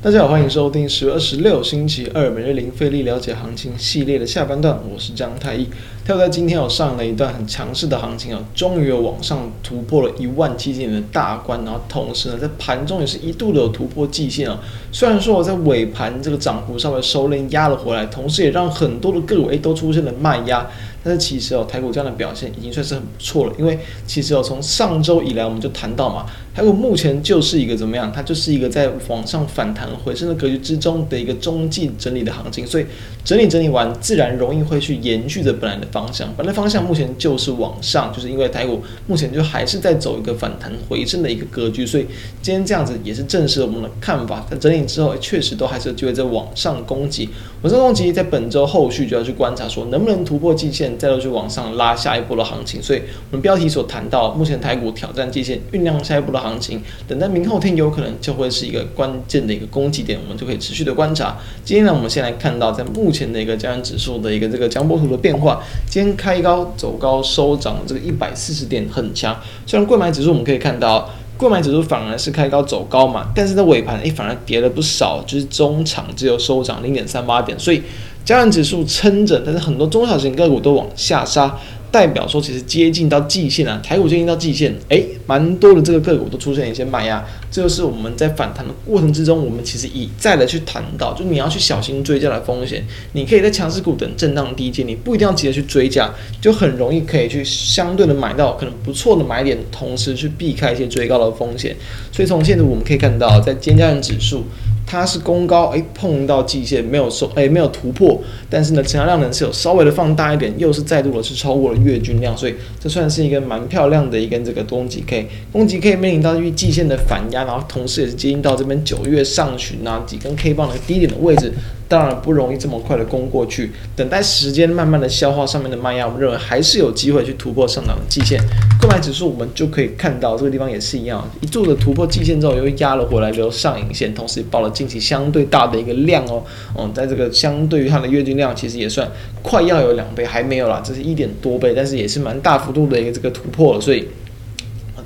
大家好，欢迎收听十月二十六星期二每日零费力了解行情系列的下半段，我是张太一。跳在今天有上了一段很强势的行情啊，终于有往上突破了一万七千点的大关，然后同时呢，在盘中也是一度的有突破季线啊。虽然说我在尾盘这个涨幅稍微收敛压了回来，同时也让很多的个股都出现了卖压。但是其实哦，台股这样的表现已经算是很不错了，因为其实哦，从上周以来我们就谈到嘛，台股目前就是一个怎么样？它就是一个在往上反弹回升的格局之中的一个中继整理的行情，所以整理整理完，自然容易会去延续着本来的方向。本来方向目前就是往上，就是因为台股目前就还是在走一个反弹回升的一个格局，所以今天这样子也是证实了我们的看法。在整理之后，确实都还是有机会在往上攻击。往上攻击，在本周后续就要去观察，说能不能突破季线。再度去往上拉下一波的行情，所以我们标题所谈到，目前台股挑战界限，酝酿下一波的行情，等待明后天有可能就会是一个关键的一个攻击点，我们就可以持续的观察。今天呢，我们先来看到在目前的一个加权指数的一个这个江波图的变化，今天开高走高收涨，这个一百四十点很强。虽然柜买指数我们可以看到，购买指数反而是开高走高嘛，但是在尾盘诶反而跌了不少，就是中场只有收涨零点三八点，所以。加权指数撑着，但是很多中小型个股都往下杀，代表说其实接近到季线啊，台股接近到季线，诶，蛮多的这个个股都出现一些卖压，这就是我们在反弹的过程之中，我们其实一再的去谈到，就你要去小心追价的风险，你可以在强势股等震荡低阶，你不一定要急着去追价，就很容易可以去相对的买到可能不错的买点，同时去避开一些追高的风险。所以从现在我们可以看到，在今天加权指数。它是攻高，诶，碰到季线没有收，诶，没有突破，但是呢，成交量呢是有稍微的放大一点，又是再度的是超过了月均量，所以这算是一个蛮漂亮的一根这个攻击 K，攻击 K 面临到月季线的反压，然后同时也是接近到这边九月上旬啊几根 K 棒的低点的位置。当然不容易这么快的攻过去，等待时间慢慢的消化上面的卖压，我们认为还是有机会去突破上涨的季线。购买指数我们就可以看到这个地方也是一样，一度的突破季线之后又压了回来，留上影线，同时也报了近期相对大的一个量哦。嗯，在这个相对于它的月均量，其实也算快要有两倍，还没有啦，这是一点多倍，但是也是蛮大幅度的一个这个突破了，所以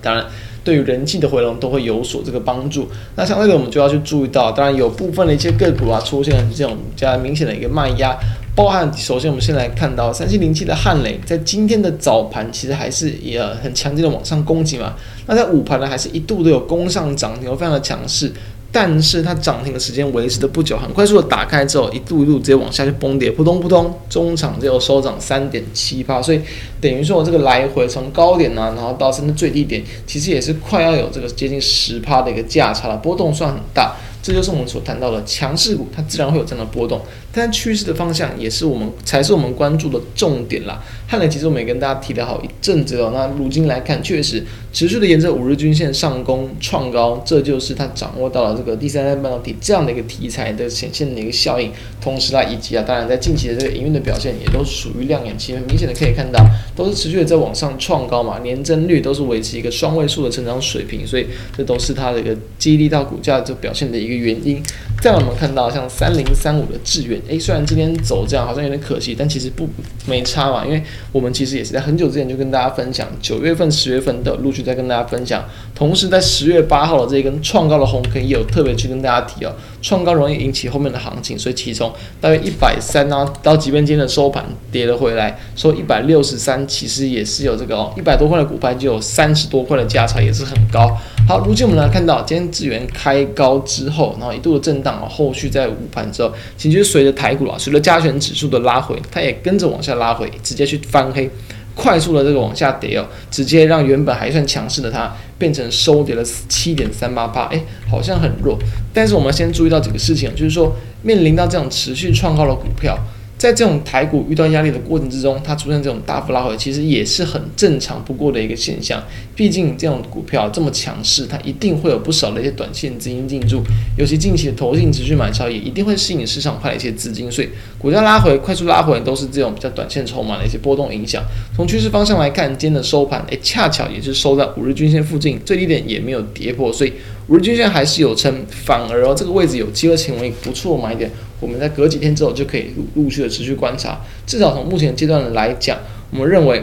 当然。对于人气的回笼都会有所这个帮助。那相对的，我们就要去注意到，当然有部分的一些个股啊，出现了这种比较明显的一个卖压。包含首先我们先来看到三七零七的汉雷，在今天的早盘其实还是也很强劲的往上攻击嘛。那在午盘呢，还是一度都有攻上涨停，非常的强势。但是它涨停的时间维持的不久，很快速的打开之后，一度一度直接往下去崩跌，扑通扑通，中场就收涨三点七八，所以等于说我这个来回从高点呢、然后到甚至最低点，其实也是快要有这个接近十趴的一个价差了，波动算很大。这就是我们所谈到的强势股，它自然会有这样的波动，但趋势的方向也是我们才是我们关注的重点啦。汉磊其实我们也跟大家提了好一阵子了，那如今来看，确实持续的沿着五日均线上攻创高，这就是它掌握到了这个第三代半导体这样的一个题材的显现的一个效应。同时啦，以及啊，当然在近期的这个营运的表现也都属于亮眼，其实明显的可以看到，都是持续的在往上创高嘛，年增率都是维持一个双位数的成长水平，所以这都是它的一个激励到股价这表现的一个。原因，再我们看到像三零三五的智原，诶，虽然今天走这样好像有点可惜，但其实不没差嘛，因为我们其实也是在很久之前就跟大家分享，九月份、十月份的陆续在跟大家分享，同时在十月八号的这一根创高的红 K 也有特别去跟大家提哦，创高容易引起后面的行情，所以其中大约一百三啊，到即便今天的收盘跌了回来，收一百六十三，其实也是有这个哦，一百多块的股票就有三十多块的价差，也是很高。好，如今我们来看到今天资源开高之后，然后一度的震荡啊，后续在午盘之后，其实随着台股啊，随着加权指数的拉回，它也跟着往下拉回，直接去翻黑，快速的这个往下跌哦，直接让原本还算强势的它变成收跌了七点三八八，哎，好像很弱。但是我们先注意到几个事情，就是说面临到这种持续创高的股票。在这种台股遇到压力的过程之中，它出现这种大幅拉回，其实也是很正常不过的一个现象。毕竟这种股票这么强势，它一定会有不少的一些短线资金进驻，尤其近期的投信持续买超，也一定会吸引市场派的一些资金。所以股价拉回、快速拉回，都是这种比较短线筹码的一些波动影响。从趋势方向来看，今天的收盘，诶，恰巧也是收在五日均线附近，最低点也没有跌破，所以五日均线还是有撑，反而哦这个位置有机会成为不错买点。我们在隔几天之后就可以陆陆续的持续观察，至少从目前阶段来讲，我们认为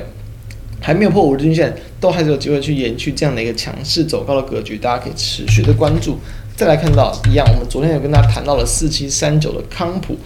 还没有破五日均线，都还是有机会去延续这样的一个强势走高的格局，大家可以持续的关注。再来看到一样，我们昨天有跟大家谈到了四七三九的康普。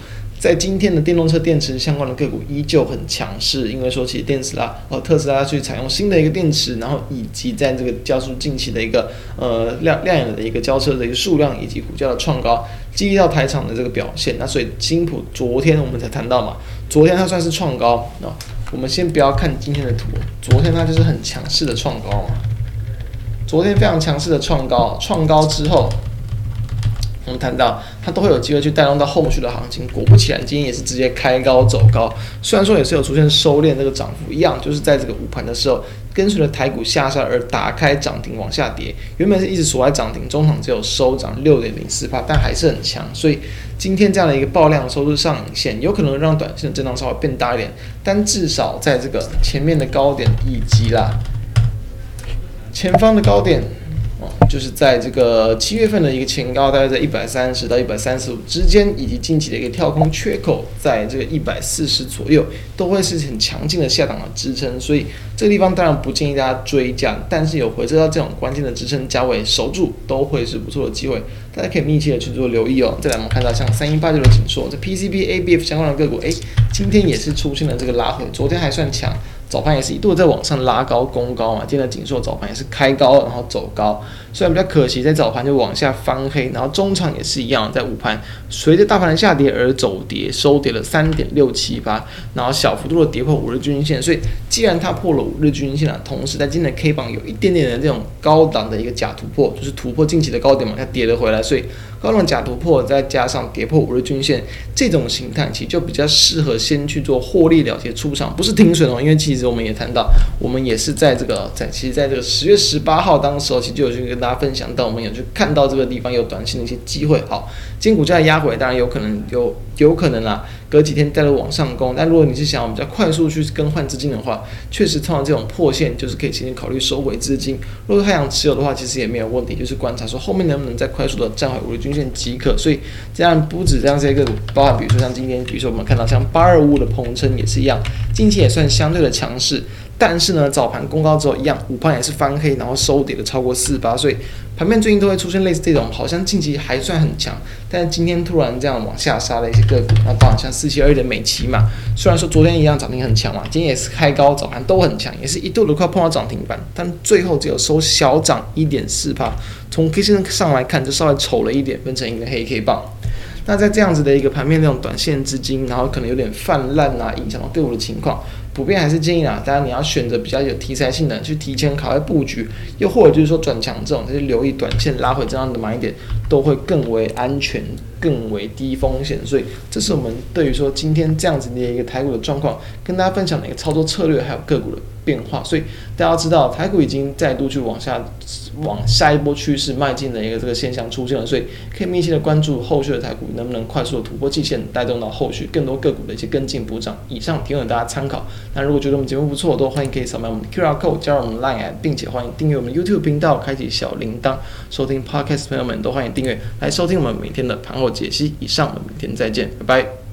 在今天的电动车电池相关的个股依旧很强势，因为说起电池啦，呃，特斯拉去采用新的一个电池，然后以及在这个加速近期的一个呃亮亮眼的一个交车的一个数量以及股价的创高，激励到台厂的这个表现。那所以金普昨天我们才谈到嘛，昨天它算是创高啊。我们先不要看今天的图，昨天它就是很强势的创高嘛，昨天非常强势的创高，创高之后。我们谈到它都会有机会去带动到后续的行情，果不其然，今天也是直接开高走高。虽然说也是有出现收敛这个涨幅一样，就是在这个午盘的时候，跟随着台股下杀而打开涨停往下跌。原本是一直锁在涨停，中场只有收涨六点零四趴，但还是很强。所以今天这样的一个爆量收入上影线，有可能让短线的震荡稍微变大一点，但至少在这个前面的高点以及啦前方的高点。就是在这个七月份的一个前高，大概在一百三十到一百三十五之间，以及近期的一个跳空缺口，在这个一百四十左右，都会是很强劲的下档的支撑。所以这个地方当然不建议大家追价，但是有回撤到这种关键的支撑价位守住，都会是不错的机会。大家可以密切的去做留意哦。再来我们看到像三一八九的景硕，这 PCB、ABF 相关的个股，诶，今天也是出现了这个拉回，昨天还算强。早盘也是一度在往上拉高攻高嘛，今天的景硕早盘也是开高然后走高，虽然比较可惜，在早盘就往下翻黑，然后中场也是一样，在午盘随着大盘的下跌而走跌，收跌了三点六七八，然后小幅度的跌破五日均线，所以既然它破了五日均线了，同时在今天的 K 棒有一点点的这种高档的一个假突破，就是突破近期的高点嘛，它跌了回来，所以。高档假突破，再加上跌破五日均线，这种形态其实就比较适合先去做获利了结出场，不是停损哦。因为其实我们也谈到，我们也是在这个在其实在这个十月十八号当时候，其实就有去跟大家分享到，我们有去看到这个地方有短线的一些机会。好，今股价压回，当然有可能有有可能啊。隔几天带着往上攻，但如果你是想要比较快速去更换资金的话，确实通常这种破线就是可以先考虑收回资金。如果太阳持有的话，其实也没有问题，就是观察说后面能不能再快速的站回五日均线即可。所以这样不止这样这些个股，包含比如说像今天，比如说我们看到像八二五的鹏程也是一样，近期也算相对的强势。但是呢，早盘攻高之后一样，午盘也是翻黑，然后收跌了超过四八，所以盘面最近都会出现类似这种，好像近期还算很强，但是今天突然这样往下杀的一些个股，那当然像四七二一的美琪嘛，虽然说昨天一样涨停很强嘛，今天也是开高，早盘都很强，也是一度都快碰到涨停板，但最后只有收小涨一点四趴，从 K 线上来看就稍微丑了一点，分成一个黑 K 棒。那在这样子的一个盘面那种短线资金，然后可能有点泛滥啊，影响到队伍的情况。普遍还是建议啊，当然你要选择比较有题材性的，去提前考虑布局，又或者就是说转强这种，就是留意短线拉回这样的买点，都会更为安全，更为低风险。所以这是我们对于说今天这样子的一个台股的状况，跟大家分享的一个操作策略，还有个股的变化。所以大家知道，台股已经再度去往下，往下一波趋势迈进的一个这个现象出现了，所以可以密切的关注后续的台股能不能快速的突破季线，带动到后续更多个股的一些跟进补涨。以上提供给大家参考。那如果觉得我们节目不错，都欢迎可以扫描我们的 QR code 加入我们的 Line，并且欢迎订阅我们 YouTube 频道，开启小铃铛，收听 Podcast 朋友们都欢迎订阅来收听我们每天的盘后解析。以上，我们明天再见，拜拜。